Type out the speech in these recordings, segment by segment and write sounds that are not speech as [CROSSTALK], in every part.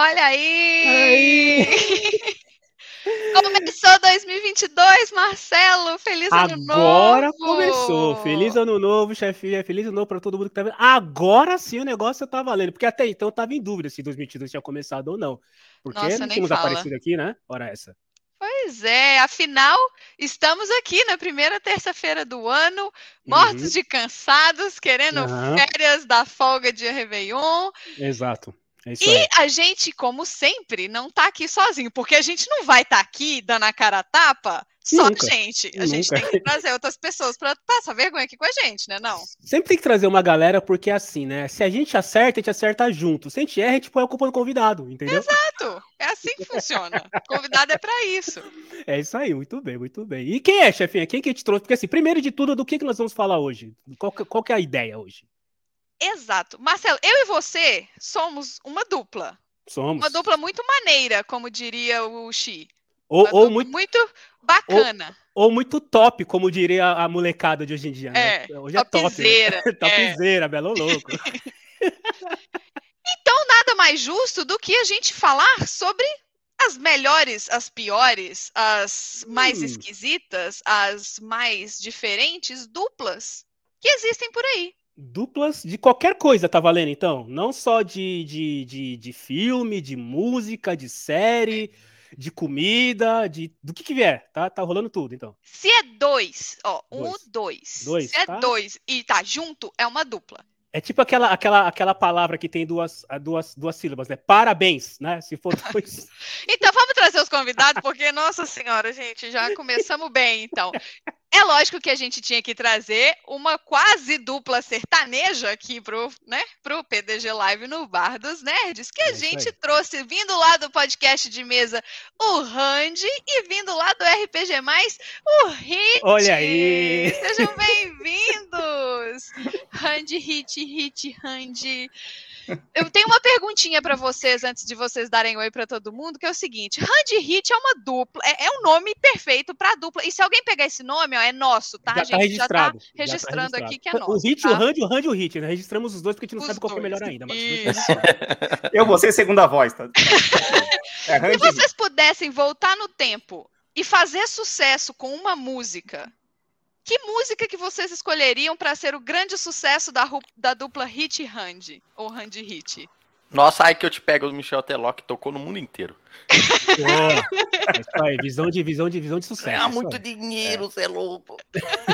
Olha aí! aí. [LAUGHS] Começou 2022, Marcelo! Feliz ano novo! Agora começou! Feliz ano novo, chefinha! Feliz ano novo para todo mundo que tá vendo. Agora sim o negócio tá valendo, porque até então eu tava em dúvida se 2022 tinha começado ou não. Porque Nossa, não tínhamos aparecido aqui, né? Hora essa. Pois é, afinal, estamos aqui na primeira terça-feira do ano, mortos uhum. de cansados, querendo uhum. férias da folga de Réveillon. Exato. É e aí. a gente, como sempre, não está aqui sozinho, porque a gente não vai estar tá aqui dando a cara a tapa só Nunca. a gente. A Nunca. gente tem que trazer outras pessoas para passar vergonha aqui com a gente, né? Não. Sempre tem que trazer uma galera, porque é assim, né? Se a gente acerta, a gente acerta junto. Se a gente erra, a gente põe a culpa no convidado, entendeu? Exato. É assim que funciona. [LAUGHS] Convidado é para isso. É isso aí, muito bem, muito bem. E quem é, chefinha? Quem que a gente trouxe? Porque assim, primeiro de tudo, do que, que nós vamos falar hoje? Qual, qual que é a ideia hoje? Exato. Marcelo, eu e você somos uma dupla. Somos. Uma dupla muito maneira, como diria o Xi. Ou, ou muito, muito bacana. Ou, ou, muito top, como diria a molecada de hoje em dia. Né? É, hoje é topzera. top. Né? [LAUGHS] topzera, é. belo louco. [LAUGHS] então, nada mais justo do que a gente falar sobre as melhores, as piores, as mais hum. esquisitas, as mais diferentes duplas que existem por aí duplas de qualquer coisa, tá valendo então? Não só de, de, de, de, filme, de música, de série, de comida, de do que que vier, tá? Tá rolando tudo, então. Se é dois, ó, um, dois. dois. Se é tá? dois e tá junto, é uma dupla. É tipo aquela, aquela, aquela palavra que tem duas, duas, duas sílabas, né? Parabéns, né? Se for [LAUGHS] dois. então vamos trazer os convidados, porque, nossa senhora, gente, já começamos bem, então. É lógico que a gente tinha que trazer uma quase dupla sertaneja aqui pro, né, pro PDG Live no Bar dos Nerds, que a é gente trouxe, vindo lá do podcast de mesa, o Randy, e vindo lá do RPG+, o Hit. Olha aí! Sejam bem-vindos! Randy, Hit, Hit, Randy. Eu tenho uma perguntinha para vocês antes de vocês darem oi para todo mundo, que é o seguinte: Hand Hit é uma dupla, é, é um nome perfeito para dupla. E se alguém pegar esse nome, ó, é nosso, tá? Já a tá gente tá registrado, já tá registrando já tá aqui que é nosso. O Hit, tá? o Hand, o Hand e o Hit, né? Registramos os dois porque a gente não os sabe qual é melhor ainda. Mas... [LAUGHS] Eu vou ser segunda voz, tá? É, se vocês pudessem voltar no tempo e fazer sucesso com uma música que música que vocês escolheriam para ser o grande sucesso da, da dupla Hit Hand ou Hand Hit? Nossa, aí que eu te pego do Michel Teló, que tocou no mundo inteiro. É, isso aí, visão de visão de visão de sucesso. Ganhar muito dinheiro, você é. é louco.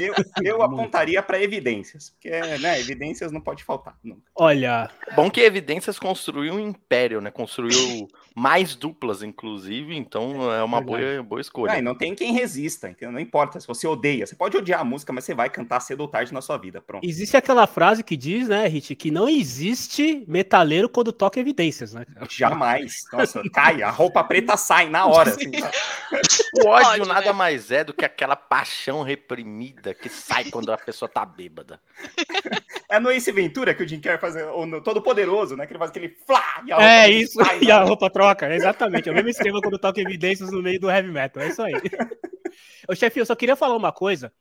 Eu, eu apontaria para evidências, porque né, evidências não pode faltar. Nunca. Olha. Bom que evidências construiu um império, né? Construiu mais duplas, inclusive, então é uma boa, boa escolha. Não, não tem quem resista, entendeu? não importa se você odeia. Você pode odiar a música, mas você vai cantar cedo ou tarde na sua vida. Pronto. Existe aquela frase que diz, né, Rit, que não existe metaleiro quando toca evidências, né? Jamais. Nossa, cai, a roupa preta sai na hora. Assim? [LAUGHS] O ódio Pode, nada né? mais é do que aquela paixão reprimida que sai quando a pessoa tá bêbada. [LAUGHS] É no Ace Ventura que o Jim Carrey faz, ou no Todo Poderoso, né? Que ele faz aquele flá e a roupa É isso, sai, e a roupa troca, exatamente. É o mesmo esquema quando toca evidências no meio do heavy metal, é isso aí. [LAUGHS] Ô, chefe, eu só queria falar uma coisa.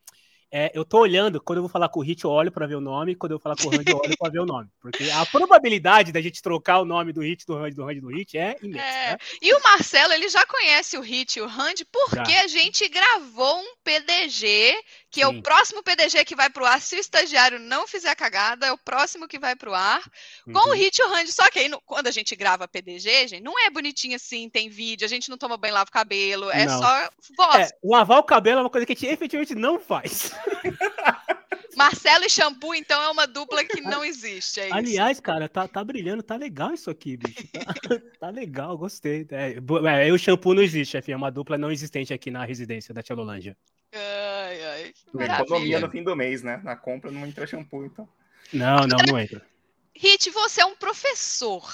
É, eu tô olhando, quando eu vou falar com o Hit, eu olho para ver o nome, quando eu falar com o Randy, eu olho para ver o nome. Porque a probabilidade da gente trocar o nome do Hit, do Randy, do Randy, do Hit é imensa. É. Né? E o Marcelo, ele já conhece o Hit e o Randy porque já. a gente gravou um PDG, que Sim. é o próximo PDG que vai pro ar, se o estagiário não fizer cagada, é o próximo que vai pro ar, uhum. com o uhum. Hit e o Randy. Só que aí, quando a gente grava PDG, gente, não é bonitinho assim, tem vídeo, a gente não toma banho, lava o cabelo, é não. só voz. É, lavar o cabelo é uma coisa que a gente efetivamente não faz. [LAUGHS] [LAUGHS] Marcelo e shampoo, então, é uma dupla que não existe. É Aliás, cara, tá, tá brilhando, tá legal isso aqui, bicho. Tá, [LAUGHS] tá legal, gostei. É, é, o shampoo não existe, chefe. É uma dupla não existente aqui na residência da Tchelolândia. Ai, ai. Economia no fim do mês, né? Na compra não entra shampoo, então. Não, não, não entra. Hit, você é um professor.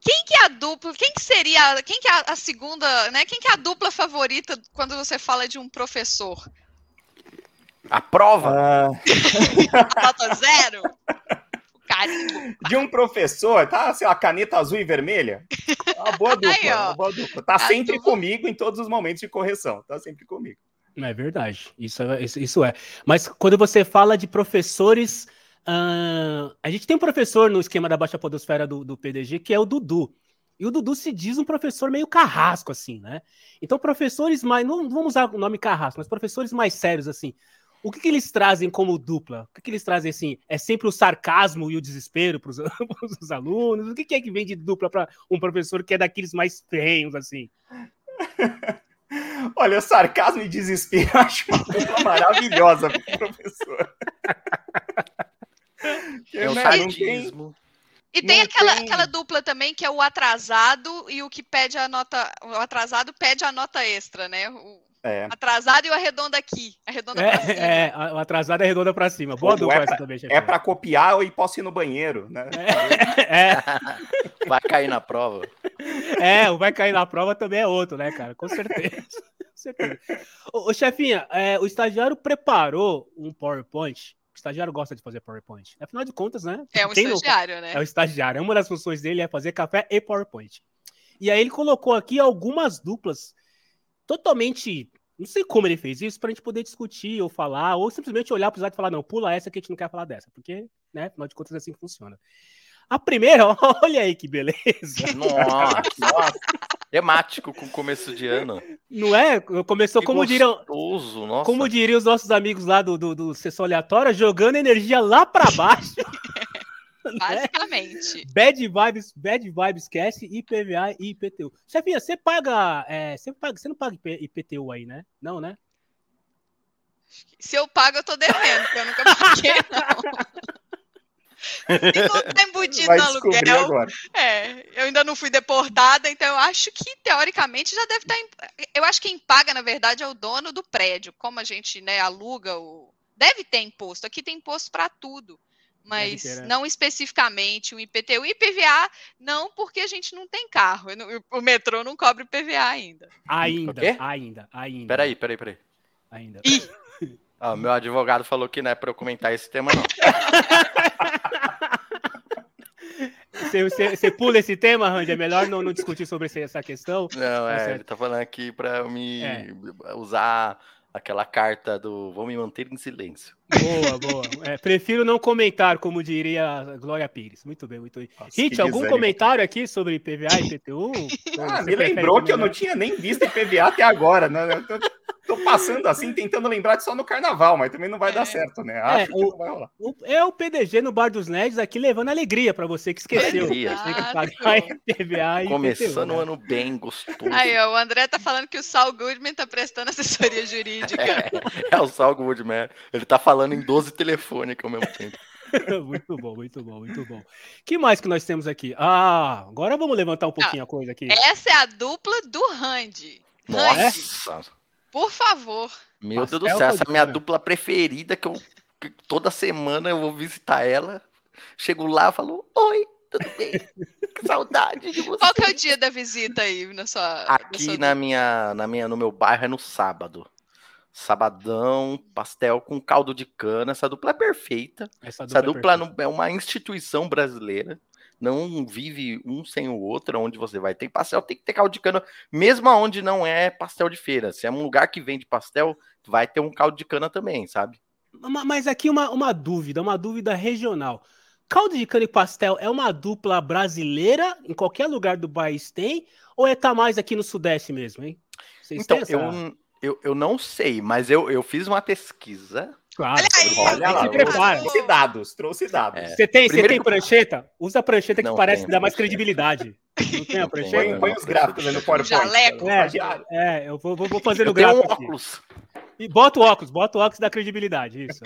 Quem que é a dupla? Quem que seria? Quem que é a segunda, né? Quem que é a dupla favorita quando você fala de um professor? A prova? Ah. [LAUGHS] a nota zero? O carimbo. De um professor, tá? Assim, a caneta azul e vermelha. Uma boa [LAUGHS] dupla, Aí, uma boa dupla. Tá a sempre dupla... comigo em todos os momentos de correção. Tá sempre comigo. É verdade. Isso, é, isso é. Mas quando você fala de professores. Uh, a gente tem um professor no esquema da Baixa Podosfera do, do PDG que é o Dudu. E o Dudu se diz um professor meio carrasco, assim, né? Então, professores mais. Não vamos usar o nome carrasco, mas professores mais sérios, assim. O que, que eles trazem como dupla? O que, que eles trazem, assim? É sempre o sarcasmo e o desespero para [LAUGHS] os alunos? O que, que é que vem de dupla para um professor que é daqueles mais ferrenhos, assim? [LAUGHS] Olha, sarcasmo e desespero [LAUGHS] eu acho uma dupla maravilhosa para professor. É o sarcasmo. E tem aquela, tem aquela dupla também que é o atrasado e o que pede a nota. O atrasado pede a nota extra, né? O é. atrasado e o arredonda aqui. Arredonda é, pra cima. É, o atrasado é arredonda pra cima. Boa dupla é pra, também, chefe. É pra copiar e posso ir no banheiro, né? É. é. [LAUGHS] Vai cair na prova. É, o vai cair na prova também é outro, né, cara? Com certeza. [LAUGHS] Com certeza. Ô, ô chefinha, é, o estagiário preparou um PowerPoint estagiário gosta de fazer PowerPoint. Afinal de contas, né? É um estagiário, no... né? É o estagiário. Uma das funções dele é fazer café e PowerPoint. E aí ele colocou aqui algumas duplas totalmente. Não sei como ele fez isso, para a gente poder discutir ou falar, ou simplesmente olhar para os lados e falar, não, pula essa que a gente não quer falar dessa, porque, né, afinal de contas, é assim que funciona. A primeira, [LAUGHS] olha aí que beleza. [LAUGHS] Nossa, nossa. Temático com começo de ano. Não é? Começou, que como diriam. Como diriam os nossos amigos lá do, do, do Sessão Aleatória, jogando energia lá para baixo. [LAUGHS] [LAUGHS] Né? Basicamente. Bad vibes, bad vibes esquece IPVA e IPTU. Chefinha, você paga, é, você paga, você não paga IPTU aí, né? Não, né? Se eu pago, eu tô devendo, porque eu nunca paguei, [LAUGHS] não. Se não tá embutido no aluguel. Agora. É, eu ainda não fui deportada, então eu acho que teoricamente já deve estar. Tá eu acho que quem paga, na verdade, é o dono do prédio. Como a gente né, aluga o. Deve ter imposto. Aqui tem imposto para tudo. Mas né? não especificamente o IPTU e IPVA, não, porque a gente não tem carro. O metrô não cobre IPVA ainda. Ainda, ainda, ainda. Peraí, peraí, peraí. Ainda. Ih. Ah, meu advogado falou que não é para eu comentar esse tema, não. [LAUGHS] Você, você, você, pula esse tema, Randy? É melhor não, não discutir sobre essa questão? Não, é, tá ele tá falando aqui para me é. usar aquela carta do vou me manter em silêncio. Boa, boa. É, prefiro não comentar, como diria Glória Pires. Muito bem, muito bem. Nossa, Hit, algum comentário aqui sobre PVA e IPTU? Ah, me lembrou que eu não tinha nem visto IPVA até agora, né? Eu tô tô passando assim, tentando lembrar de só no carnaval, mas também não vai é. dar certo, né? Acho é, que o, não vai rolar. O, é o PDG no Bar dos Nerds aqui levando alegria para você que esqueceu. Alegria. Tem que pagar PVA e Começando o ano bem gostoso. Aí, ó, o André tá falando que o Saul Goodman tá prestando assessoria jurídica. É, é o Saul Goodman. Ele tá falando em 12 telefônicos ao mesmo tempo. [LAUGHS] muito bom, muito bom, muito bom. que mais que nós temos aqui? Ah, agora vamos levantar um pouquinho ah, a coisa aqui. Essa é a dupla do Randy. Nossa! Por favor. Meu Deus do céu, essa é a minha dupla preferida que eu que toda semana eu vou visitar ela. Chego lá e falo: Oi, tudo bem? que saudade de você. Qual que é o dia da visita aí na sua Aqui na, sua na minha na minha no meu bairro é no sábado. Sabadão, pastel com caldo de cana. Essa dupla é perfeita. Essa dupla, Essa dupla é, perfeita. é uma instituição brasileira não vive um sem o outro, onde você vai ter pastel, tem que ter caldo de cana, mesmo onde não é pastel de feira. Se é um lugar que vende pastel, vai ter um caldo de cana também, sabe? Mas aqui uma, uma dúvida, uma dúvida regional. Caldo de cana e pastel é uma dupla brasileira, em qualquer lugar do país tem, ou é tá mais aqui no Sudeste mesmo, hein? Vocês então, eu, eu, eu não sei, mas eu, eu fiz uma pesquisa Claro. Olha, aí, se prepara. Trouxe dados, trouxe dados. É. Você tem, você tem prancheta? Usa a prancheta que não parece que dá mais credibilidade. Não tem a prancheta? Põe, os gráficos aí no PowerPoint. Jaleco. É, é, eu vou, vou fazer no gráfico. Um óculos. E bota o óculos, bota o óculos da credibilidade. Isso.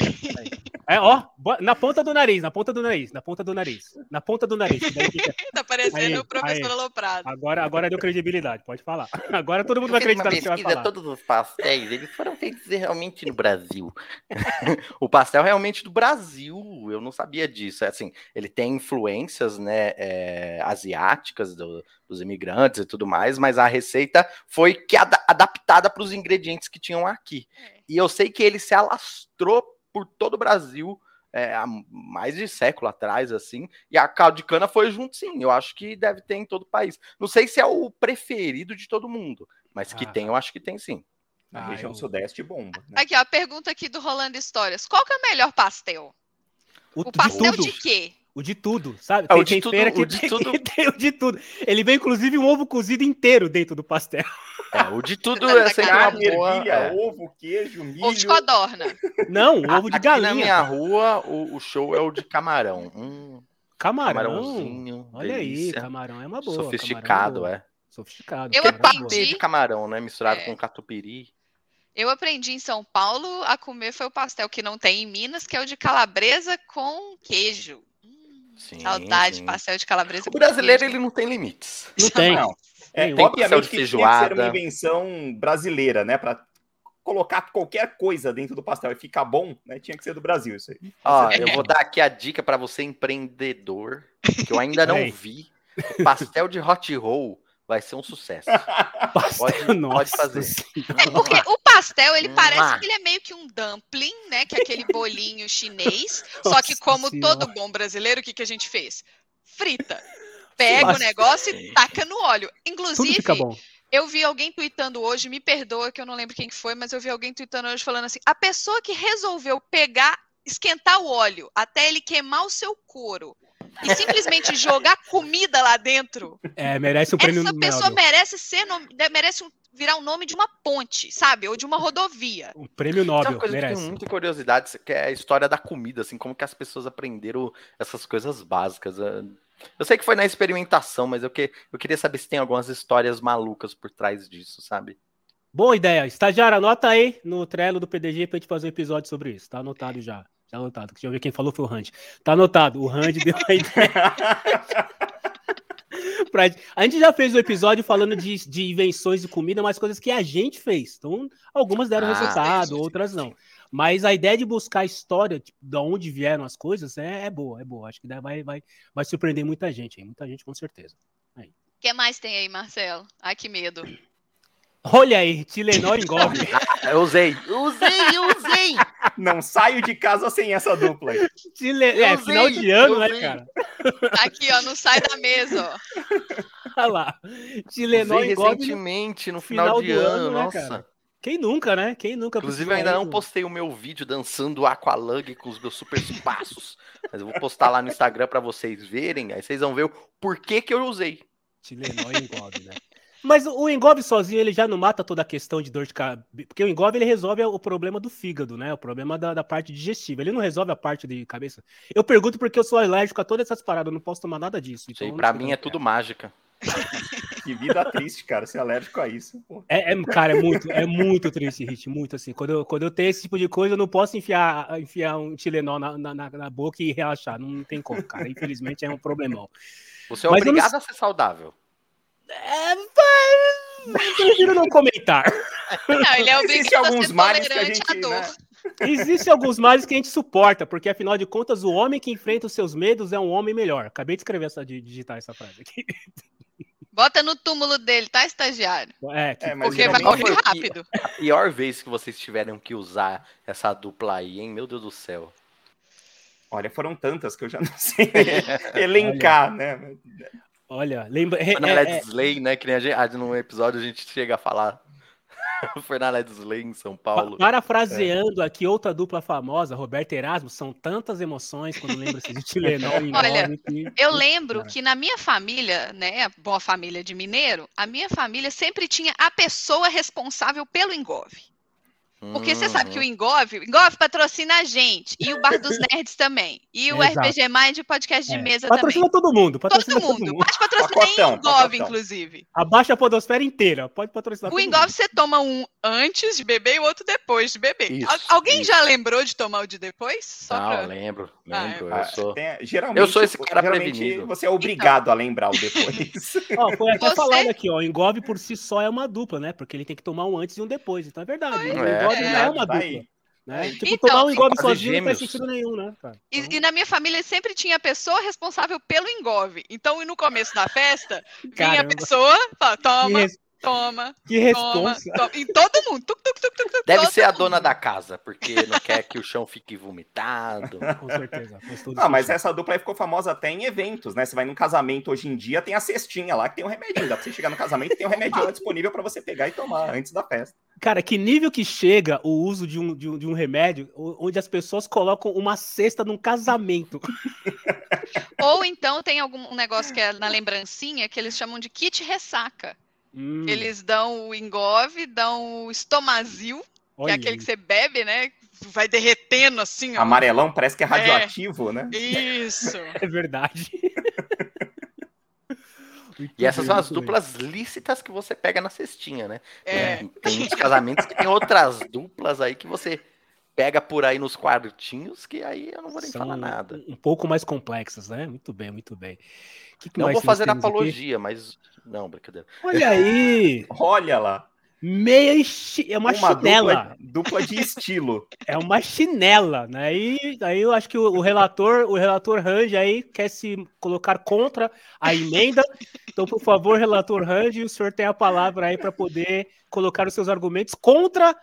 É, ó, na ponta do nariz, na ponta do nariz, na ponta do nariz, na ponta do nariz. Fica... [LAUGHS] tá parecendo o professor aí. Aloprado. Agora, agora deu credibilidade, pode falar. [LAUGHS] Agora todo mundo vai acreditar no que vai falar. Todos os pastéis, eles foram feitos realmente no Brasil. [LAUGHS] o pastel realmente do Brasil, eu não sabia disso. É assim, ele tem influências, né, é, asiáticas do, dos imigrantes e tudo mais, mas a receita foi que ad adaptada para os ingredientes que tinham aqui. É. E eu sei que ele se alastrou por todo o Brasil é, há mais de século atrás, assim, e a caldo de cana foi junto, sim. Eu acho que deve ter em todo o país. Não sei se é o preferido de todo mundo, mas que ah, tem, eu acho que tem sim. Na ah, região eu... sudeste bomba. Né? Aqui, ó, a pergunta aqui do Rolando Histórias. Qual que é o melhor pastel? O, o pastel de quê? O de tudo, sabe? É, tem, o de tudo, feira que, o de tem, tudo... [LAUGHS] tem, o de tudo. Ele vem, inclusive, um ovo cozido inteiro dentro do pastel. É, o de tudo é sempre uma boa... Ervilha, é. ovo, queijo, milho... Ovo de codorna. Não, ovo de galinha. Aqui na minha rua, o, o show é o de camarão. Hum, camarão. Camarãozinho. Olha delícia. aí, camarão é uma boa. Sofisticado, é. Sofisticado. Eu aprendi... de camarão, né? Misturado é. com catupiry. Eu aprendi em São Paulo a comer foi o pastel que não tem em Minas, que é o de calabresa com queijo. Sim, Saudade, sim. pastel de calabresa. O brasileiro ele não tem limites. Não tem. Não. É, tem obviamente que tinha que ser uma invenção brasileira, né? Para colocar qualquer coisa dentro do pastel e ficar bom, né? Tinha que ser do Brasil isso aí. Ó, eu vou dar aqui a dica para você empreendedor que eu ainda [LAUGHS] não vi. pastel de hot roll vai ser um sucesso. [LAUGHS] pode, pode fazer. É porque o pastel, ele parece que ele é meio que um dumpling, né? Que é aquele bolinho chinês. Nossa [LAUGHS] só que, como senhora. todo bom brasileiro, o que, que a gente fez? Frita. Pega Nossa. o negócio e taca no óleo. Inclusive, eu vi alguém tweetando hoje, me perdoa que eu não lembro quem foi, mas eu vi alguém tweetando hoje falando assim: a pessoa que resolveu pegar, esquentar o óleo até ele queimar o seu couro e simplesmente jogar comida lá dentro. É, merece o prêmio Essa pessoa merece ser merece um, virar o nome de uma ponte, sabe? Ou de uma rodovia. Um prêmio Nobel, uma coisa merece. Que tem muita curiosidade, que é a história da comida, assim, como que as pessoas aprenderam essas coisas básicas. Eu sei que foi na experimentação, mas eu, que, eu queria saber se tem algumas histórias malucas por trás disso, sabe? Boa ideia. Estagiário, anota aí no Trello do PDG pra gente fazer um episódio sobre isso. Tá anotado já. Tá anotado. Deixa eu ver quem falou foi o Randy. Tá anotado. O Randy deu a ideia. [LAUGHS] pra... A gente já fez o um episódio falando de, de invenções de comida, mas coisas que a gente fez. Então, algumas deram ah, resultado, outras não. Mas a ideia de buscar a história tipo, de onde vieram as coisas é, é, boa, é boa. Acho que vai, vai, vai surpreender muita gente, hein? muita gente com certeza. O que mais tem aí, Marcelo? Ai, que medo. Olha aí, Tilenol engove. [LAUGHS] eu usei, usei, usei. Não saio de casa sem essa dupla aí. Chile... É, usei, final de ano, né, cara? Aqui, ó, não sai da mesa, ó. [LAUGHS] Olha lá. Tilenol usei recentemente, no final, final de ano, ano né, nossa. Cara? Quem nunca, né? Quem nunca Inclusive, eu ainda não postei o meu vídeo dançando Aqualung com os meus super passos. [LAUGHS] mas eu vou postar lá no Instagram para vocês verem. Aí vocês vão ver o porquê que eu usei. Tilenol engove, né? Mas o engove sozinho, ele já não mata toda a questão de dor de cabeça. Porque o engove, ele resolve o problema do fígado, né? O problema da, da, parte digestiva. Ele não resolve a parte de cabeça. Eu pergunto porque eu sou alérgico a todas essas paradas. Eu não posso tomar nada disso. Então Sim, pra mim é tudo mágica. [LAUGHS] que vida triste, cara, ser alérgico a isso. É, é, cara, é muito, é muito triste, Hit. Muito assim. Quando eu, quando eu tenho esse tipo de coisa, eu não posso enfiar, enfiar um Tilenol na, na, na boca e relaxar. Não tem como, cara. Infelizmente é um problemão. Você é Mas obrigado não... a ser saudável. É, prefiro não comentar. [LAUGHS] Não, ele é obrigado alguns a ser males que a gente, né? Existem alguns males que a gente suporta, porque afinal de contas, o homem que enfrenta os seus medos é um homem melhor. Acabei de escrever essa, de digitar essa frase aqui. Bota no túmulo dele, tá, estagiário? É, que... é porque vai correr rápido. A pior vez que vocês tiveram que usar essa dupla aí, hein? Meu Deus do céu. Olha, foram tantas que eu já não sei [LAUGHS] elencar, Olha. né? Olha, lembra. Foi na é, é... Slay, né? Que nem a gente, ah, num episódio a gente chega a falar. Foi na Let's Slay em São Paulo. Parafraseando é. aqui outra dupla famosa, Roberto Erasmo, são tantas emoções quando lembra-se de [LAUGHS] Tilenol Olha, que... eu [LAUGHS] lembro Cara. que na minha família, né, boa família de mineiro, a minha família sempre tinha a pessoa responsável pelo engove. Porque você sabe que o uhum. Engove, o Engove patrocina a gente, e o Bar dos [LAUGHS] Nerds também, e o Exato. RPG Mind, o podcast de é. mesa patrocina também. Todo mundo, patrocina todo, todo mundo. Pode patrocinar em Engove, inclusive. Abaixa a podosfera inteira, pode patrocinar O Engove você toma um antes de beber e o outro depois de beber. Isso, Alguém isso. já lembrou de tomar o de depois? Só Não, pra... lembro, lembro. Ah, eu, sou... Tem, geralmente, eu sou esse cara prevenido. Você é obrigado então... a lembrar o depois. [LAUGHS] ó, foi até você... falado aqui, ó, o Engove por si só é uma dupla, né? Porque ele tem que tomar um antes e um depois, então é verdade. É, Engove é, não é uma dupla. Né? Tipo, então, tomar um engove sozinho não faz sentido nenhum, né, cara? Então... E, e, na minha família sempre tinha a pessoa responsável pelo engove. Então, no começo da festa, vinha a pessoa, fala, toma, toma. Que resposta. Toma, Em todo mundo. Tuc, tuc, tuc, Deve ser a mundo. dona da casa, porque não quer que o chão fique vomitado. [LAUGHS] Com certeza. Ah, mas essa dupla aí ficou famosa até em eventos, né? Você vai num casamento hoje em dia, tem a cestinha lá que tem um remedinho. Dá pra você chegar no casamento e tem um remedinho [LAUGHS] disponível para você pegar e tomar antes da festa. Cara, que nível que chega o uso de um, de um, de um remédio onde as pessoas colocam uma cesta num casamento? Ou então tem algum negócio que é na lembrancinha que eles chamam de kit ressaca. Hum, Eles dão o engove, dão o estomazil, que olha é aquele que você bebe, né? Vai derretendo assim, ó. Amarelão parece que é radioativo, né? Isso. [LAUGHS] É verdade. [LAUGHS] Muito E essas bem, são as muito bem. duplas lícitas que você pega na cestinha, né? É. Tem, tem uns casamentos que tem outras duplas aí que você pega por aí nos quartinhos, que aí eu não vou nem São falar nada. Um, pouco mais complexas, né? Muito bem, muito bem. Que que Não mais vou fazer temos aqui? apologia, mas. Não, brincadeira. Olha aí! [LAUGHS] Olha lá. Meia chi- é uma, chinela. Dupla, dupla de estilo. [LAUGHS] É uma chinela, né? Aí, aí eu acho que o, o relator, o relator Range aí quer se colocar contra a emenda. Então, por favor, relator Range, o senhor tem a palavra aí para poder colocar os seus argumentos contra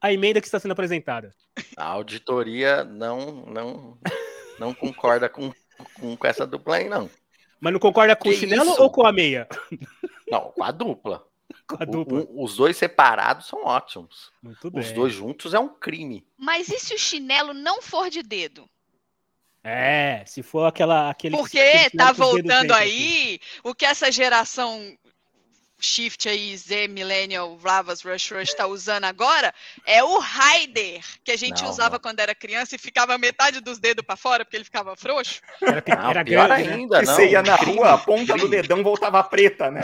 a emenda que está sendo apresentada. A auditoria não, não, não concorda com, com, com essa dupla aí, não. Mas não concorda com Que o chinelo isso? ou com a meia? Não, com a dupla. [LAUGHS] Com a dupla. o- os dois separados são ótimos. Muito bem. Os dois juntos é um crime. Mas e se o chinelo não for de dedo? É, se for aquela. Aquele, Porque tá voltando assim. aí o que essa geração Shift aí, Z, Millennial, Ravas, Rush Rush tá usando agora é o Rider, que a gente Não, usava não. quando era criança e ficava metade dos dedos pra fora porque ele ficava frouxo. Era, Não, era pior grande, né? ainda, E não. você ia na crime, rua, a ponta do dedão voltava preta, né?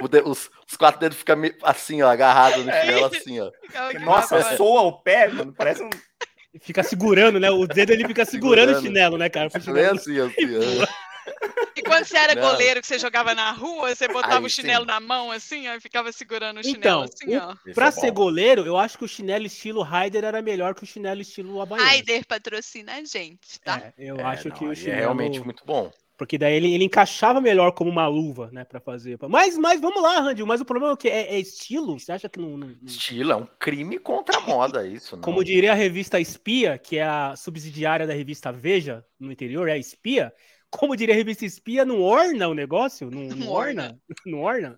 O os, os quatro dedos ficam assim, ó, agarrados no É. chinelo, assim, ó. Nossa, ficava- soa o pé, mano. Parece um. Fica segurando, né? O dedo ele fica segurando, o Segurando. chinelo, né, cara? Chinelo- assim, assim, quando você era Não. goleiro que você jogava na rua, você botava Aí o chinelo sim. na mão assim, ó, e ficava segurando o chinelo Então, assim, ó. Pra é ser goleiro, eu acho que o chinelo estilo Raider era melhor que o chinelo estilo Havaiano. Raider patrocina a gente, tá? É, eu É, acho não, que o aí chinelo... É realmente muito bom. Porque daí ele, ele encaixava melhor como uma luva, né, pra fazer. Mas, mas vamos lá, Randy, mas o problema é o que? É, é estilo? Você acha que não... não- não- Estilo, é um crime contra a moda, isso. Não. Como diria a revista Espia, que é a subsidiária da revista Veja, no interior, é a Espia. Como diria a revista Espia, não orna o negócio? Não, não Não orna? [LAUGHS] Não orna?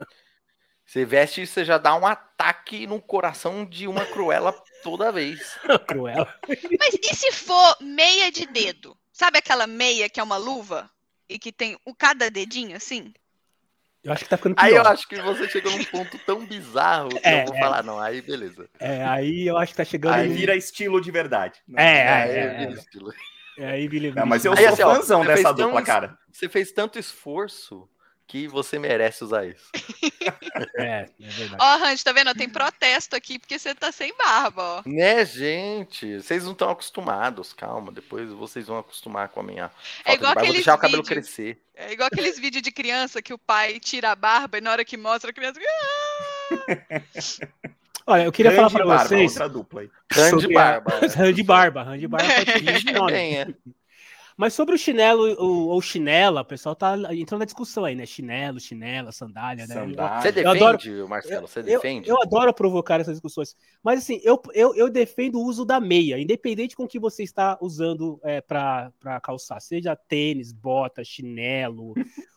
Você veste e você já dá um ataque no coração de uma cruela toda vez. [LAUGHS] Cruel. Mas e se for meia de dedo? Sabe aquela meia que é uma luva? E que tem o cada dedinho assim? Eu acho que tá ficando pior. Aí eu acho que você chegou num ponto tão bizarro que É, eu vou é. falar, não, aí beleza. É, aí eu acho que tá chegando... Aí num- vira estilo de verdade. né? É, é, é, vira é. estilo. É, aí, Billy, Não, mas eu Aí, sou assim, ó, fãzão você dessa tão dupla, es- cara. Você fez tanto esforço que você merece usar isso. [LAUGHS] É, é verdade. Ó, Randy, tá vendo? Tem protesto aqui porque você tá sem barba, ó. Né, gente? Vocês não estão acostumados, calma. Depois vocês vão acostumar com a minha. falta É igual de barba. Vou aqueles deixar o cabelo vídeos. crescer. É igual aqueles vídeos de criança que o pai tira a barba e na hora que mostra a criança. [LAUGHS] Olha, eu queria falar Randy pra Barba, vocês... outra dupla aí. Randy sobre a- Barba. [LAUGHS] né? Randy Barba, Randy Barba [LAUGHS] Mas sobre o chinelo ou, ou chinela, o pessoal tá entrando na discussão aí, né? Chinelo, chinela, sandália, né? Sandália. Você Eu adoro- defende, Marcelo? Você Eu, defende? eu adoro provocar essas discussões. Mas assim, eu, eu, eu defendo o uso da meia, independente com o que você está usando é, para calçar, seja tênis, bota, chinelo,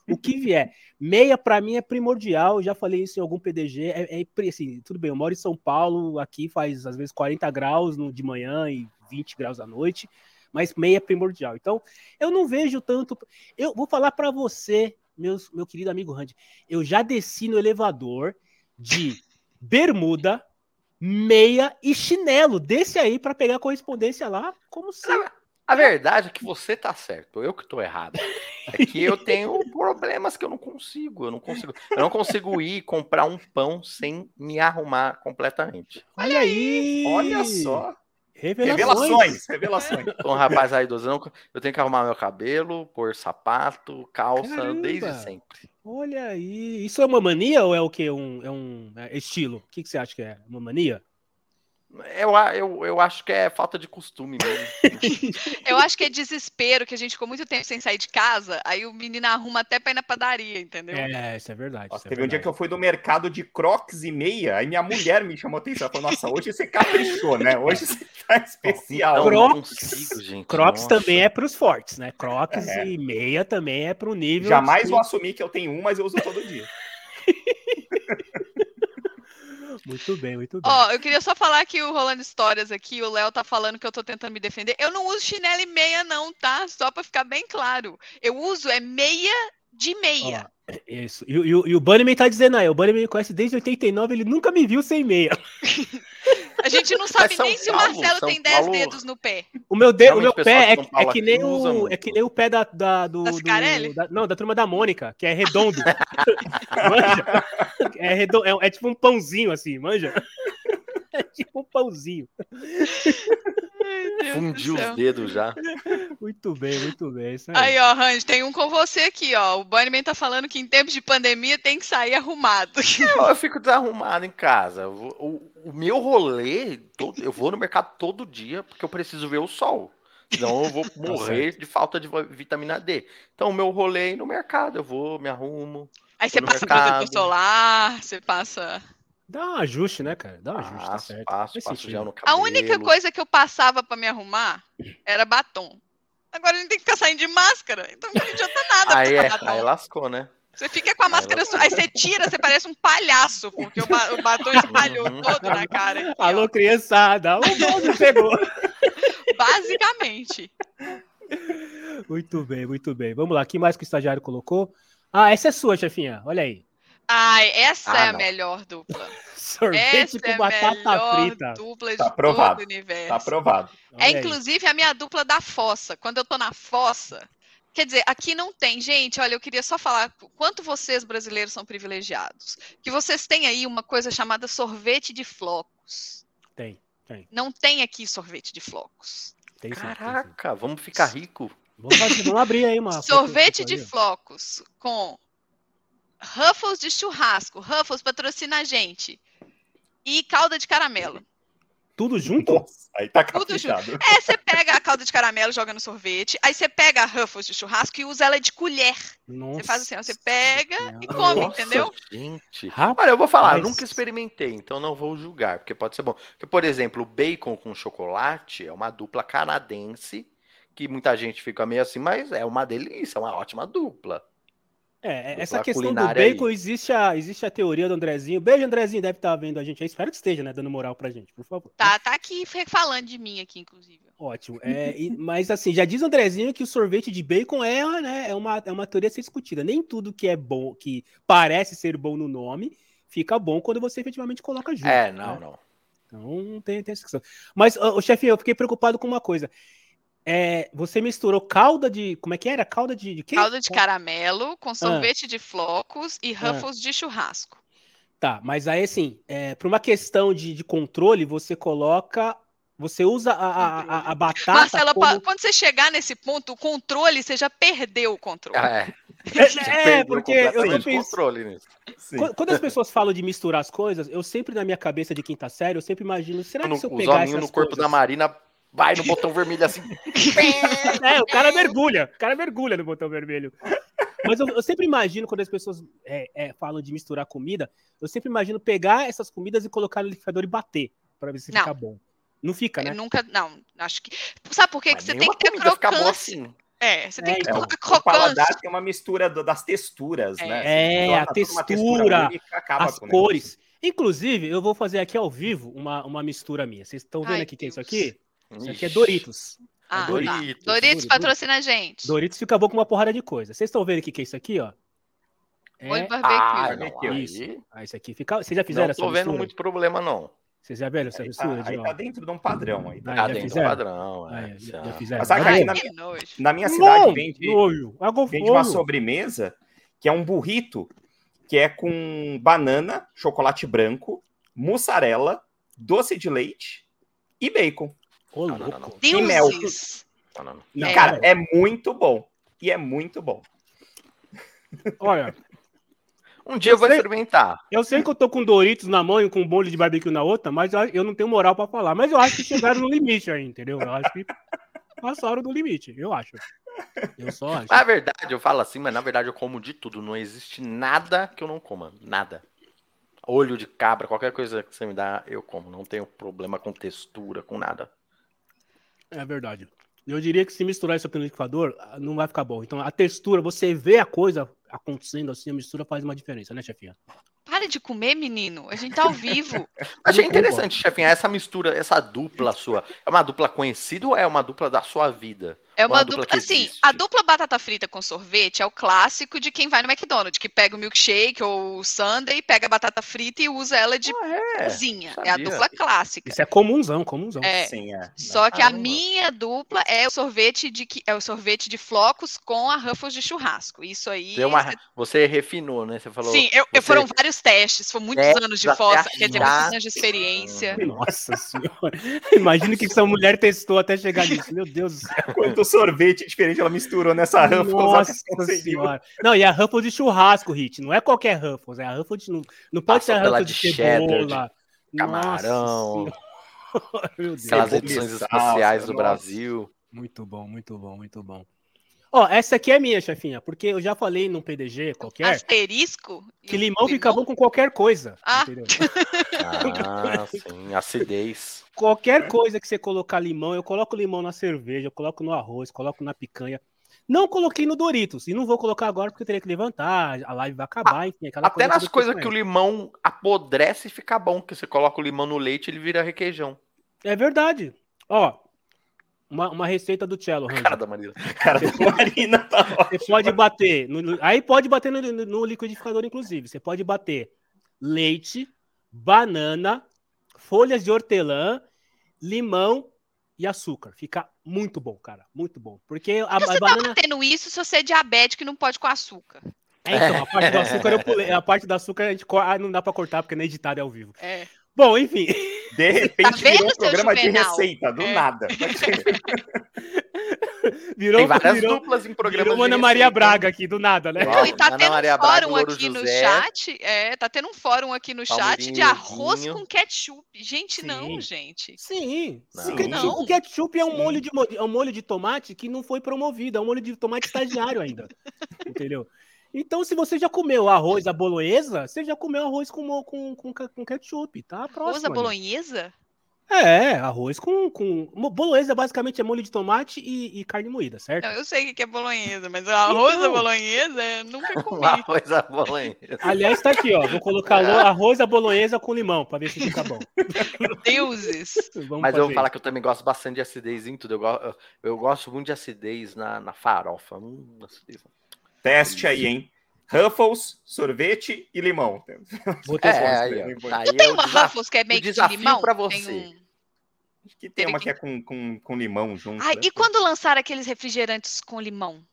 o que vier. Meia, para mim, é primordial. Eu já falei isso em algum PDG. É, é assim, tudo bem, eu moro em São Paulo, aqui faz às vezes 40 graus no, de manhã e 20 graus à noite, mas meia é primordial. Então, eu não vejo tanto. Eu vou falar para você, meus, meu querido amigo Randy, eu já desci no elevador de bermuda, meia e chinelo. Desce aí para pegar a correspondência lá, como se. A verdade é que você tá certo, eu que tô errado. É que eu tenho [LAUGHS] problemas que eu não consigo, eu não consigo. Eu não consigo ir comprar um pão sem me arrumar completamente. Olha aí! Olha só. Revelações. Revelações, revelações. Então, rapaz aí, eu, não, eu tenho que arrumar meu cabelo, pôr sapato, calça, Caramba. desde sempre. Olha aí. Isso é uma mania ou é o quê? Um, é um é estilo? O que, que você acha que é? Uma mania? Eu, eu, eu acho que é falta de costume mesmo. [LAUGHS] Eu acho que é desespero, que a gente ficou muito tempo sem sair de casa, aí o menino arruma até pra ir na padaria, entendeu? É, isso é verdade. Nossa, isso é teve um dia verdade. que eu fui no mercado de crocs e meia, aí minha mulher me chamou a atenção. Ela falou, nossa, hoje você caprichou, né? Hoje você tá especial. Crocs- não consigo, gente. Crocs nossa. também é para os fortes, né? Crocs É. e meia também é para o nível. Jamais que- vou assumir que eu tenho um, mas eu uso todo dia. Muito bem, muito bem. Ó, eu queria só falar que o Rolando Histórias aqui, o Léo tá falando que eu tô tentando me defender. Eu não uso chinelo e meia, não, tá? Só pra ficar bem claro. Eu uso é meia de meia. Ó, isso. E, e, e o Bunnyman tá dizendo aí, o Bunnyman me conhece desde 89, ele nunca me viu sem meia. [LAUGHS] A gente não sabe São nem se o Paulo, Marcelo São tem 10 Paulo- dedos no pé. O meu, de, o meu pé é, é Paulo que nem o, é que nem o pé da, da, do, Da do- da- não, da turma da Mônica, que é redondo. [LAUGHS] manja? É, redo- é, é tipo um pãozinho assim, manja? [LAUGHS] É tipo um pãozinho. Fundiu os dedos já. [LAUGHS] Muito bem, muito bem. Isso aí. Aí, ó, Range, tem um com você aqui, ó. O Bunnyman tá falando que em tempos de pandemia tem que sair arrumado. [LAUGHS] Eu, eu fico desarrumado em casa. Vou- O, o meu rolê, todo- eu vou no mercado todo dia porque eu preciso ver o sol. Senão eu vou [LAUGHS] morrer de falta de vitamina D. Então, o meu rolê é ir no mercado. Eu vou, me arrumo. Aí você passa mercado. protetor solar, você passa. Dá um ajuste, né, cara? Dá um ajuste, tá Passo, certo. passo, passo no A cabelo. única coisa que eu passava pra me arrumar era batom. Agora a gente tem que ficar saindo de máscara. Então não adianta nada Aí, é, batom. aí lascou, né? Você fica com a máscara. su- Aí você tira, você parece um palhaço, porque o, ba- o batom espalhou Uhum. todo na cara. aqui, ó. Alô, criançada! O Bozo chegou! [LAUGHS] Basicamente. Muito bem, muito bem. Vamos lá, o que mais que o estagiário colocou? Ah, essa é sua, chefinha. Olha aí. Ai, essa Ah, é a não. melhor dupla. [LAUGHS] Sorvete Essa com é a batata melhor frita. dupla de Tá aprovado. todo o universo. Tá aprovado. Olha É aí. inclusive a minha dupla da fossa. Quando eu tô na fossa. Quer dizer, aqui não tem. Gente, olha, eu queria só falar o quanto vocês brasileiros são privilegiados. Que vocês têm aí uma coisa chamada sorvete de flocos. Tem, tem, Não tem aqui sorvete de flocos. tem sim, tem sim. Caraca, vamos ficar rico. Vamos, fazer- vamos abrir aí uma. Sorvete de flocos com Ruffles de churrasco. Ruffles patrocina a gente. E calda de caramelo. Tudo junto? Nossa, aí tá Tudo caprichado. É, você pega a calda de caramelo, joga no sorvete. Aí você pega a Ruffles de churrasco e usa ela de colher. Nossa. Você faz assim, ó, você pega e come, Nossa, entendeu? Gente. Rapaz. Olha, eu vou falar, eu nunca experimentei, então não vou julgar, porque pode ser bom. Porque, por exemplo, o bacon com chocolate é uma dupla canadense, que muita gente fica meio assim, mas é uma delícia, é uma ótima dupla. É, Dupla essa questão do aí. bacon, existe a, existe a teoria do Andrezinho. Beijo, Andrezinho, deve estar vendo a gente aí. Espero que esteja, né? Dando moral pra gente, por favor. Tá, tá aqui falando de mim aqui, inclusive. Ótimo. É, e- mas assim, já diz o Andrezinho que o sorvete de bacon é, né, é, uma, é uma teoria a ser discutida. Nem tudo que é bom, que parece ser bom no nome, fica bom quando você efetivamente coloca junto. É, não, né? não. Então não tem, tem essa questão. Mas, ô, ô, chefinho, eu fiquei preocupado com uma coisa. É, você misturou calda de. Como é que era? Calda de, de quê? Calda de caramelo Ah. com sorvete de flocos e Ruffles de churrasco. Tá, mas aí assim, é, para uma questão de, de controle, você coloca. Você usa a, a, a, a batata. Marcela, como... quando você chegar nesse ponto, o controle, você já perdeu o controle. Ah, é. É, [LAUGHS] Perdeu porque eu sempre- controle nisso. Quando, quando as pessoas falam de misturar as coisas, eu sempre, na minha cabeça de quinta série, eu sempre imagino, será que se eu Os pegar hominhos essas no corpo coisas... da Marina vai no botão vermelho assim. [LAUGHS] É, o cara mergulha, o cara mergulha no botão vermelho. Mas eu, eu sempre imagino, quando as pessoas é, é, falam de misturar comida, eu sempre imagino pegar essas comidas e colocar no liquidificador e bater, pra ver se Não. fica bom. Não fica, né? Eu nunca, não, acho que. Sabe por quê? Que você tem que ter crocância. assim. É, você tem É, que então, a O crocância. paladar tem uma mistura do- das texturas, É. né? É, a uma textura, única, As o cores. Inclusive, eu vou fazer aqui ao vivo uma, uma mistura minha. Vocês estão vendo Ai, aqui o que é isso Deus. aqui? Isso aqui é. Doritos. Ah, tá. Doritos. Doritos, Doritos. patrocina a gente. Doritos fica bom com uma porrada de coisa. Vocês estão vendo o que que é isso aqui, ó? É... barbecue. Ah, não, Barbecue. aí, Isso. Ah, isso aqui fica. Vocês já fizeram não essa tô vendo mistura? muito problema, não. Vocês já viram essa Aí mistura? tá, aí de, tá ó? dentro de um padrão. Aí tá. Ah, Tá já dentro do fizeram? padrão. Ah, é, é, já, já. fizeram. Mas sabe na, na minha cidade Não, vende, vende uma sobremesa que é um burrito que é com banana, chocolate branco, mussarela, doce de leite e bacon. Ô, Não, não, não, louco. E mel. Deuses. Não, não, não. Não. Cara, é muito bom. E é muito bom. Olha, Um dia eu vou sei- experimentar. eu sei que eu tô com Doritos na mão e com um bolo de barbecue na outra, mas eu- eu não tenho moral pra falar. Mas eu acho que chegaram no limite aí, entendeu? Eu acho que passaram do limite, eu acho. Eu só acho. Na verdade, eu falo assim, mas na verdade eu como de tudo. Não existe nada que eu não coma. Nada. Olho de cabra, qualquer coisa que você me dá, eu como. Não tenho problema com textura, com nada. É verdade. Eu diria que se misturar isso aqui no liquidificador, ah, não vai ficar bom. Então, a textura, você vê a coisa acontecendo assim, a mistura faz uma diferença, né, chefinha? Para de comer, menino. A gente tá ao vivo. [LAUGHS] Achei interessante, chefinha, essa mistura, essa dupla sua. É uma dupla conhecida ou é uma dupla da sua vida? É uma, uma dupla, dupla assim, existe? a dupla batata frita com sorvete é o clássico de quem vai no McDonald's, que pega o milkshake ou o sundae, pega a batata frita e usa ela de ah, é? cozinha. É a dupla clássica. Isso é comunzão, comunzão. É. Sim, é. Só que a minha dupla é o sorvete de é o sorvete de flocos com a Ruffles de churrasco. Isso aí. Uma... Você refinou, né? Você falou. Sim, eu, você... foram vários testes, foram muitos anos de fossa, quer dizer, muitos anos de experiência. Nossa senhora. [LAUGHS] Imagina o que essa mulher testou até chegar nisso. Meu Deus do céu. Sorvete diferente ela misturou nessa Ruffles. Nossa [LAUGHS] senhora. Não, e a Ruffles de churrasco, Hit. Não é qualquer Ruffles, é a Ruffles de. Não, não pode Passou ser a Ruffles de, de cebola. De camarão. [LAUGHS] Meu Deus. Aquelas edições especiais do Brasil. Muito bom, muito bom, muito bom. Ó, essa aqui é minha, chefinha, porque eu já falei num PDG qualquer. Asterisco? Que limão, limão? fica bom com qualquer coisa. Ah, [LAUGHS] ah sim, acidez. Qualquer coisa que você colocar limão, eu coloco limão na cerveja, eu coloco no arroz, coloco na picanha. Não coloquei no Doritos, e não vou colocar agora porque eu teria que levantar, a live vai acabar, ah, enfim. Até coisa nas coisas que o limão apodrece e fica bom, que você coloca o limão no leite ele vira requeijão. É verdade. Ó, uma, uma receita do cello, Cara da Marina. Cara da Marina tá Você pode [LAUGHS] bater. No, aí pode bater no, no, liquidificador, inclusive. Você pode bater leite, banana, folhas de hortelã, limão e açúcar. Fica muito bom, cara. Muito bom. Porque a, você a banana. Tá batendo isso se você é diabético e não pode com açúcar. É, então, a parte do [LAUGHS] açúcar eu pulei. A parte do açúcar a gente ah, não dá pra cortar porque não é editado é ao vivo. É. Bom, enfim. De repente tá virou um programa de receita, do é. nada. [LAUGHS] virou, Tem várias virou, duplas em programas virou Ana Maria Braga aqui, do nada, né? Não, e tá Ana tendo Maria um fórum Braga, aqui no chat. É, tá tendo um fórum aqui no chat de arroz com ketchup. Gente, Sim. não, gente. Sim. Não. O, ketchup, o ketchup é um molho, de, é um molho de tomate que não foi promovido, é um molho de tomate estagiário ainda. entendeu? Então, se você já comeu arroz à bolonhesa, você já comeu arroz com, com, com, com ketchup, tá? Próximo, arroz à bolonhesa? É, arroz com, com. Bolonhesa basicamente é molho de tomate e, e carne moída, certo? Não, eu sei o que é bolonhesa, mas arroz então... à bolonhesa eu nunca [LAUGHS] comi. arroz à bolonhesa. Aliás, tá aqui, ó. Vou colocar arroz à bolonhesa com limão pra ver se fica bom. [LAUGHS] Deuses! Vamos mas fazer. eu vou falar que eu também gosto bastante de acidez em tudo. Eu, go... eu gosto muito de acidez na, na farofa. Hum, acidez. Teste aí, hein? Ruffles, sorvete e limão. Vou ter é, aí, tá aí tem uma Ruffles que é meio de limão? Pra você. Tem um... Acho que tem uma que é com, com, com limão junto. Ai, né? E quando lançaram aqueles refrigerantes com limão?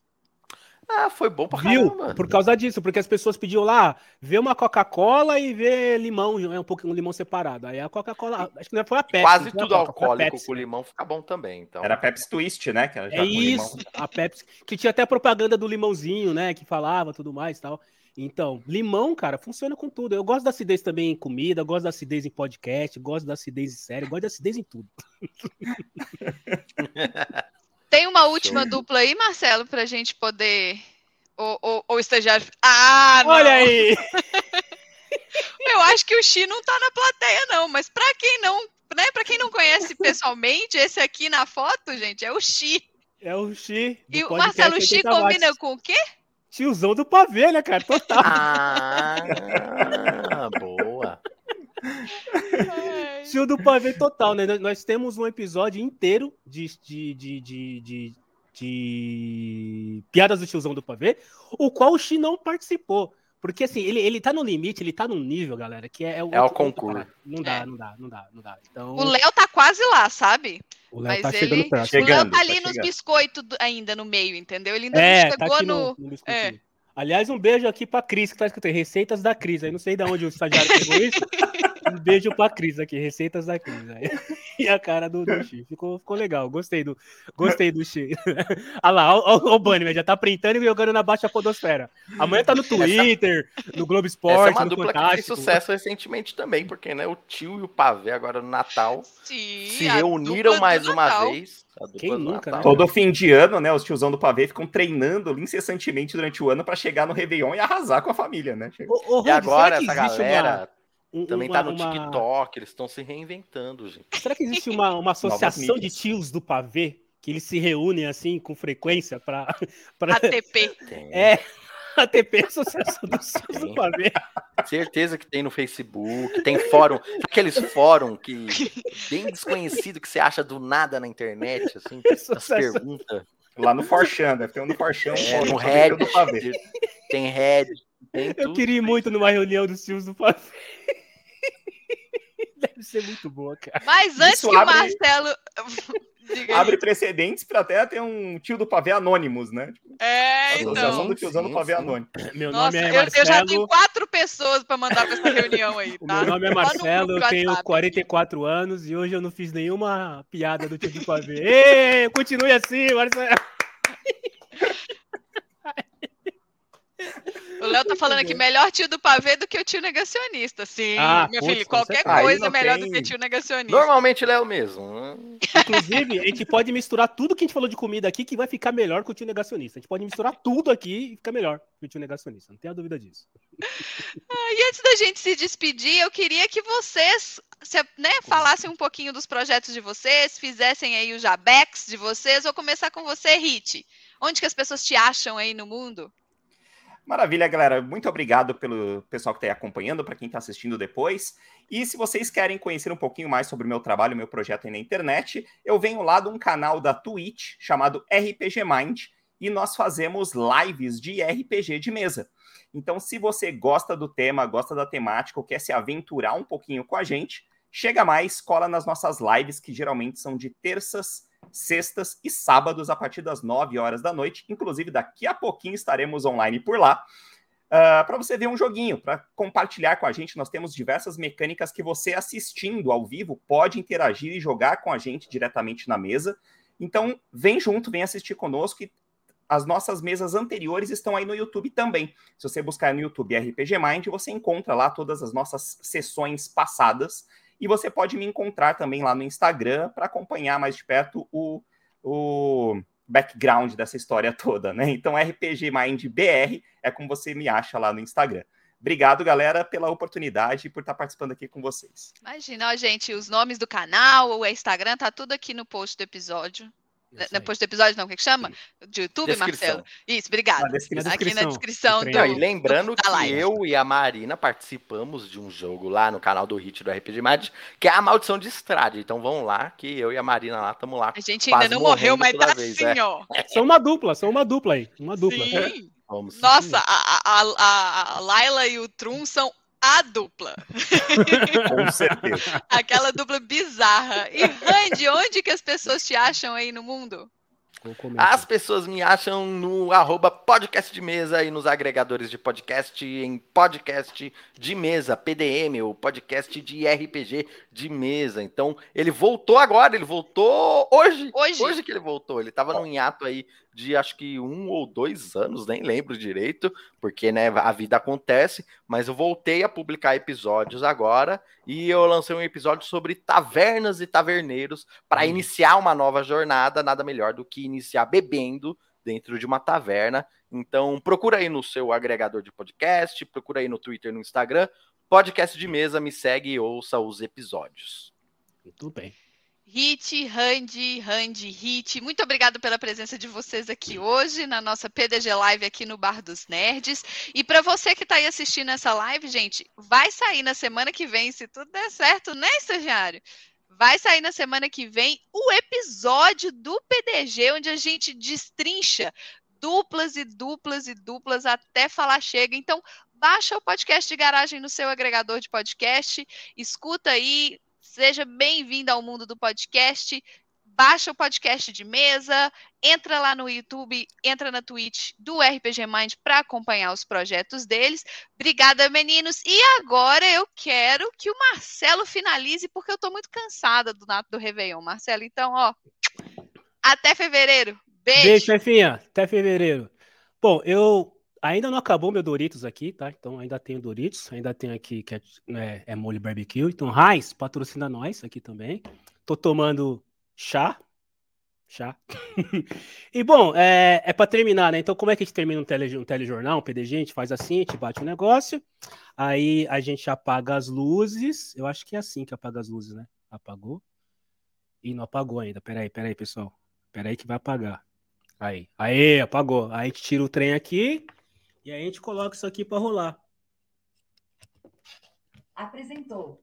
Ah, foi bom pra Viu? caramba. Por causa disso, porque as pessoas pediam lá, ver uma Coca-Cola e ver limão, é um pouquinho um limão separado. Aí a Coca-Cola, acho que não foi a Pepsi. Quase tudo alcoólico com limão fica bom também, então. Era a Pepsi Twist, né? Que é isso, a Pepsi, que tinha até propaganda do limãozinho, né, que falava tudo mais e tal. Então, limão, cara, funciona com tudo. Eu gosto da acidez também em comida, gosto da acidez em podcast, gosto da acidez em série, gosto da acidez em tudo. [LAUGHS] Tem uma última Show. dupla aí, Marcelo, pra gente poder ou, ou, estagiário. Ah, não. Olha aí! [LAUGHS] Eu acho que o Xi não tá na plateia, não, mas para quem não, né, para quem não conhece pessoalmente, esse aqui na foto, gente, é o Xi. É o Xi. E o Marcelo Xi combina watts. com o quê? Tiozão do pavê, né, cara? Total. Ah, boa. [LAUGHS] Tio do pavê total, né? Nós temos um episódio inteiro de, de, de, de, de Piadas do Tiozão do Pavê, o qual o Xi não participou. Porque assim, ele, ele tá no limite, ele tá num nível, galera, que é, é o, é o concurso. Não dá, é. não dá, não dá, não dá. Então... O Léo tá quase lá, sabe? O Léo tá chegando ele... perto. O Léo tá ali tá nos biscoitos ainda no meio, entendeu? Ele ainda é, não tá chegou tá no. no, no é. Aliás, um beijo aqui pra Cris, que tá escutando. Receitas da Cris. Aí não sei de onde o estagiário pegou isso. [LAUGHS] Um beijo pra Cris aqui, receitas da Cris. Aí. [LAUGHS] E a cara do, do Xi. Ficou, ficou legal, gostei do, gostei do Xi. [LAUGHS] Olha lá, o, o Bunny, já tá printando e jogando na baixa podosfera. Amanhã tá no [LAUGHS] Twitter, essa, no Globo Esporte, essa é uma dupla Fantástico. que fez sucesso recentemente também, porque né, o tio e o Pavê agora no Natal Sim, se reuniram mais uma vez. Quem nunca, né? Todo fim de ano, né? Os tiozão do pavê ficam treinando incessantemente durante o ano para chegar no Réveillon e arrasar com a família, né? Ô, ô, e agora essa galera uma, também tá no TikTok, eles estão se reinventando, gente. Será que existe uma, uma [LAUGHS] associação de tios do pavê que eles se reúnem assim com frequência para pra... [LAUGHS] ATP. É. [LAUGHS] ATP, Associação dos Tios do Pavê. Certeza que tem no Facebook, tem fórum, aqueles fórum que bem desconhecido que você acha do nada na internet, assim, as perguntas. Lá no Forchan, deve ter um no Forchan. É, um no Reddit, tem Reddit, tem Eu queria ir muito numa reunião dos tios do Pavê. Deve ser muito boa, cara. Mas antes Isso que abre- o Marcelo. [LAUGHS] Abre precedentes pra até ter um tio do pavê anônimos, né? É, Associação então. do tiozão do pavê sim. anônimo. Meu Nossa, nome é eu, eu já Marcelo. tenho quatro pessoas pra mandar pra essa reunião aí, O tá? meu nome é Marcelo, eu tenho WhatsApp. 44 anos e hoje eu não fiz nenhuma piada do tio do pavê. Ei, continue assim, Marcelo. O Léo tá falando aqui, melhor tio do pavê do que o tio negacionista. Sim, Ah, meu putz, filho, qualquer coisa é melhor tem- do que tio negacionista. Normalmente ele é o mesmo. né? Inclusive, a gente pode misturar tudo que a gente falou de comida aqui que vai ficar melhor que o tio negacionista. A gente pode misturar tudo aqui e ficar melhor que o tio negacionista. Não tenha dúvida disso. E antes da gente se despedir, eu queria que vocês se, né, falassem um pouquinho dos projetos de vocês, fizessem aí o jabex de vocês. Vou começar com você, Rit. Onde que as pessoas te acham aí no mundo? Maravilha, galera. Muito obrigado pelo pessoal que está aí acompanhando, para quem está assistindo depois. E se vocês querem conhecer um pouquinho mais sobre o meu trabalho, meu projeto aí na internet, eu venho lá de um canal da Twitch chamado RPG Mind e nós fazemos lives de RPG de mesa. Então, se você gosta do tema, gosta da temática ou quer se aventurar um pouquinho com a gente, chega mais, cola nas nossas lives, que geralmente são de terças, sextas e sábados, a partir das 9 horas da noite. Inclusive, daqui a pouquinho estaremos online por lá. para você ver um joguinho, para compartilhar com a gente. Nós temos diversas mecânicas que você assistindo ao vivo pode interagir e jogar com a gente diretamente na mesa. Então, vem junto, vem assistir conosco. E as nossas mesas anteriores estão aí no YouTube também. Se você buscar no YouTube RPG Mind, você encontra lá todas as nossas sessões passadas. E você pode me encontrar também lá no Instagram para acompanhar mais de perto o, o background dessa história [LAUGHS] toda, né? Então, RPG Mind BR é como você me acha lá no Instagram. Obrigado, galera, pela oportunidade e por estar participando aqui com vocês. Imagina, ó, gente, os nomes do canal, o Instagram, tá tudo aqui no post do episódio. Post do episódio, não, o que, que chama? De YouTube, Descrição. Marcelo? Isso, obrigado. Na descrição. Aqui na descrição do do. Não, e lembrando da que eu e a Marina participamos de um jogo lá no canal do Hit do RPG Mad, que é a Maldição de Estrade. Então vão lá, que eu e a Marina lá estamos lá. A gente ainda não morreu, mas tá vez, assim, é. ó. São uma dupla, são uma dupla aí. Uma dupla. Sim. Vamos. Nossa, a, a, a, a Laila e o Trum são a dupla. [LAUGHS] Com certeza. Aquela dupla bizarra. E Randy, onde que as pessoas te acham aí no mundo? As pessoas me acham no arroba podcast de mesa e nos agregadores de podcast em podcast de mesa, PDM, o podcast de RPG de mesa. Então, ele voltou agora, ele voltou hoje. Hoje. Hoje que ele voltou. Ele tava num hiato aí de acho que um ou dois anos, nem lembro direito, porque né, a vida acontece, mas eu voltei a publicar episódios agora e eu lancei um episódio sobre tavernas e taverneiros para Hum. iniciar uma nova jornada, nada melhor do que iniciar bebendo dentro de uma taverna. Então, procura aí no seu agregador de podcast, procura aí no Twitter, no Instagram, podcast de mesa, me segue e ouça os episódios. Muito bem. Hit, Randy, Randy, Hit, muito obrigado pela presença de vocês aqui hoje na nossa PDG Live aqui no Bar dos Nerds. E para você que está aí assistindo essa live, gente, vai sair na semana que vem, se tudo der certo, né, estagiário? Vai sair na semana que vem o episódio do PDG, onde a gente destrincha duplas e duplas e duplas até falar chega. Então, baixa o podcast de garagem no seu agregador de podcast, escuta aí, seja bem-vindo ao mundo do podcast. Baixa o podcast de mesa, entra lá no YouTube, entra na Twitch do RPG Mind para acompanhar os projetos deles. Obrigada, meninos. E agora eu quero que o Marcelo finalize, porque eu estou muito cansada do Nato do Réveillon, Marcelo. Então, ó, até fevereiro. Beijo. Beijo, chefinha. Até fevereiro. Bom, eu ainda não acabou meu Doritos aqui, tá? Então ainda tenho Doritos, ainda tenho aqui que é, é, é molho barbecue. Então, Heinz patrocina nós aqui também. Tô tomando chá. Chá. [LAUGHS] e bom, é, é para terminar, né? Então, como é que a gente termina um, tele, um telejornal, um PDG? A gente faz assim, a gente bate o negócio, aí a gente apaga as luzes. Eu acho que é assim que apaga as luzes, né? Apagou. E não apagou ainda. Peraí, peraí, pessoal. Peraí que vai apagar. Aí, aí, apagou. Aí a gente tira o trem aqui, E aí a gente coloca isso aqui para rolar. Apresentou.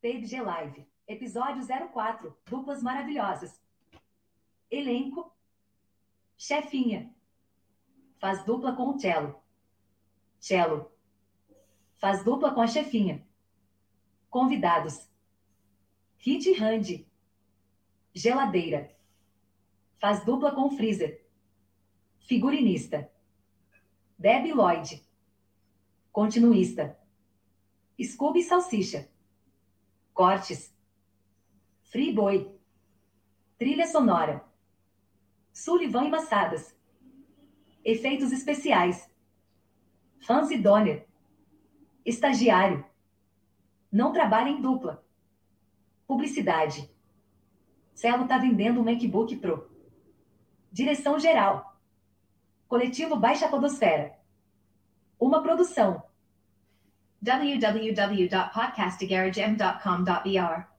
PUBG Live. Episódio 04. Duplas maravilhosas. Elenco. Chefinha. Faz dupla com o Cello. Cello. Faz dupla com a chefinha. Convidados. Hit Hand. Geladeira. Faz dupla com freezer. Figurinista. Debbie Lloyd. Continuista. Scooby Salsicha. Cortes. Free Boy. Trilha sonora. Sullivan e Massadas. Efeitos especiais. Fancy Donner. Estagiário. Não trabalha em dupla. Publicidade. Celo está vendendo um MacBook Pro. Direção geral. Coletivo Baixa Podosfera. Uma produção. www.podcastgaragem.com.br